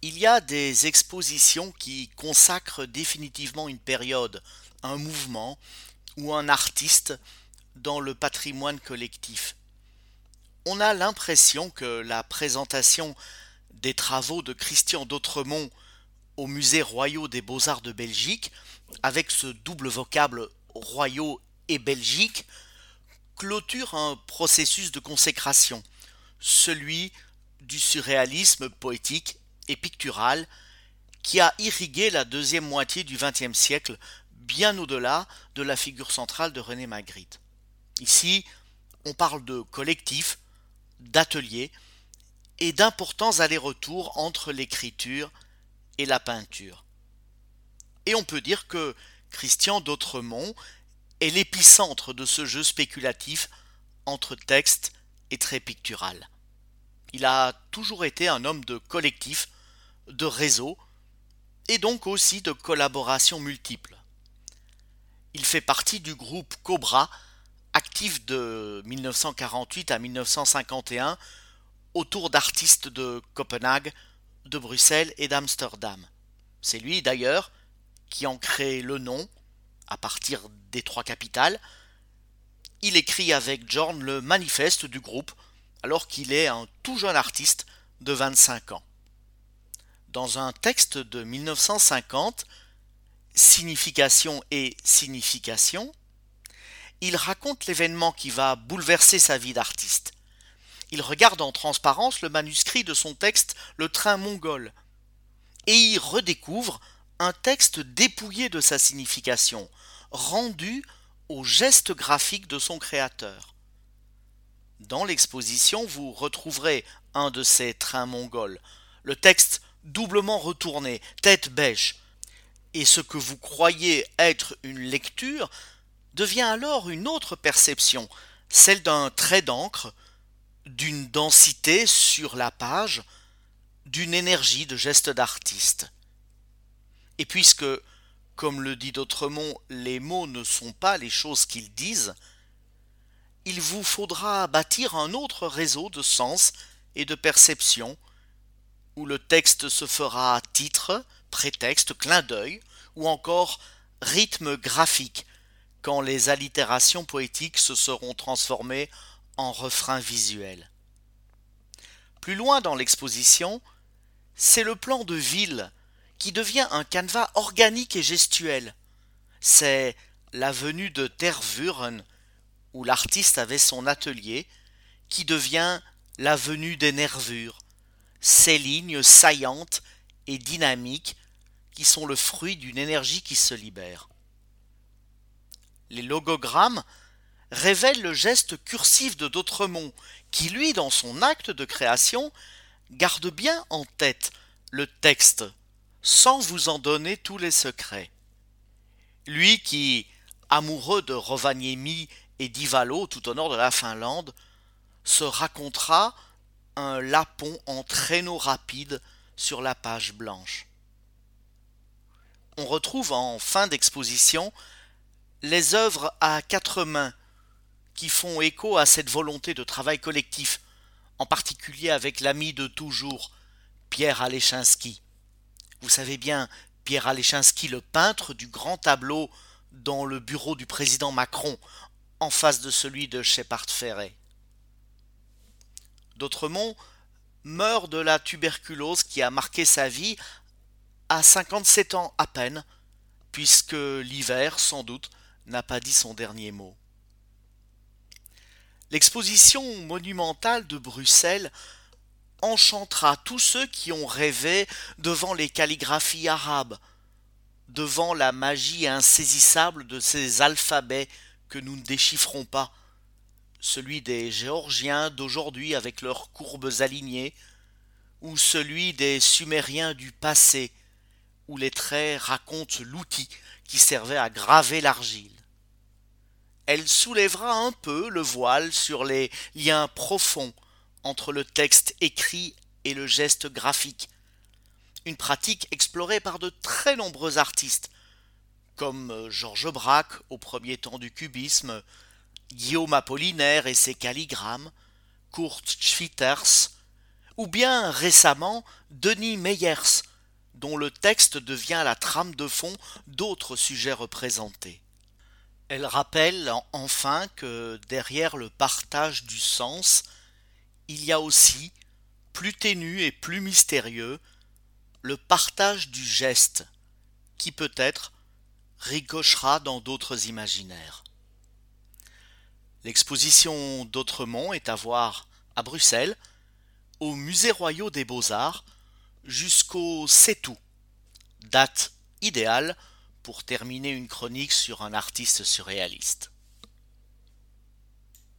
Il y a des expositions qui consacrent définitivement une période, un mouvement ou un artiste dans le patrimoine collectif. On a l'impression que la présentation des travaux de Christian d'Autremont au Musée royaux des beaux-arts de Belgique, avec ce double vocable royaux et Belgique, clôture un processus de consécration, celui du surréalisme poétique et pictural qui a irrigué la deuxième moitié du XXe siècle, bien au-delà de la figure centrale de René Magritte. Ici, on parle de collectif, d'atelier et d'importants allers-retours entre l'écriture et la peinture. Et on peut dire que Christian d'Autremont est l'épicentre de ce jeu spéculatif entre texte et trait pictural. Il a toujours été un homme de collectif, de réseau et donc aussi de collaborations multiples. Il fait partie du groupe Cobra, actif de 1948 à 1951 autour d'artistes de Copenhague, de Bruxelles et d'Amsterdam. C'est lui d'ailleurs qui en crée le nom à partir des trois capitales. Il écrit avec Jorn le manifeste du groupe alors qu'il est un tout jeune artiste de 25 ans dans un texte de 1950, Signification et signification, il raconte l'événement qui va bouleverser sa vie d'artiste. Il regarde en transparence le manuscrit de son texte Le train mongol et y redécouvre un texte dépouillé de sa signification, rendu au geste graphique de son créateur. Dans l'exposition, vous retrouverez un de ces trains mongols. Le texte doublement retourné, tête bêche, et ce que vous croyez être une lecture devient alors une autre perception, celle d'un trait d'encre, d'une densité sur la page, d'une énergie de geste d'artiste. Et puisque, comme le dit D'autremont, les mots ne sont pas les choses qu'ils disent, il vous faudra bâtir un autre réseau de sens et de perception où le texte se fera titre, prétexte, clin d'œil, ou encore rythme graphique, quand les allitérations poétiques se seront transformées en refrains visuels. Plus loin dans l'exposition, c'est le plan de ville qui devient un canevas organique et gestuel. C'est l'avenue de Tervuren, où l'artiste avait son atelier, qui devient l'avenue des nervures, ces lignes saillantes et dynamiques qui sont le fruit d'une énergie qui se libère. Les logogrammes révèlent le geste cursif de D'autremont, qui lui, dans son acte de création, garde bien en tête le texte, sans vous en donner tous les secrets. Lui qui, amoureux de Rovaniemi et d'Ivalo tout au nord de la Finlande, se racontera un lapon en traîneau rapide sur la page blanche. On retrouve en fin d'exposition les œuvres à quatre mains qui font écho à cette volonté de travail collectif, en particulier avec l'ami de toujours, Pierre Alechinski. Vous savez bien, Pierre Alechinski, le peintre du grand tableau dans le bureau du président Macron, en face de celui de Shepard Ferret. D'autremont meurt de la tuberculose qui a marqué sa vie à 57 ans à peine, puisque l'hiver, sans doute, n'a pas dit son dernier mot. L'exposition monumentale de Bruxelles enchantera tous ceux qui ont rêvé devant les calligraphies arabes, devant la magie insaisissable de ces alphabets que nous ne déchiffrons pas, celui des Géorgiens d'aujourd'hui avec leurs courbes alignées, ou celui des Sumériens du passé, où les traits racontent l'outil qui servait à graver l'argile. Elle soulèvera un peu le voile sur les liens profonds entre le texte écrit et le geste graphique, une pratique explorée par de très nombreux artistes, comme Georges Braque au premier temps du cubisme, Guillaume Apollinaire et ses calligrammes, Kurt Schwitters, ou bien récemment Denis Meyers, dont le texte devient la trame de fond d'autres sujets représentés. Elle rappelle enfin que derrière le partage du sens, il y a aussi, plus ténu et plus mystérieux, le partage du geste, qui peut-être ricochera dans d'autres imaginaires. L'exposition d'Autremont est à voir à Bruxelles, au Musée royal des beaux-arts, jusqu'au 7 août, date idéale pour terminer une chronique sur un artiste surréaliste.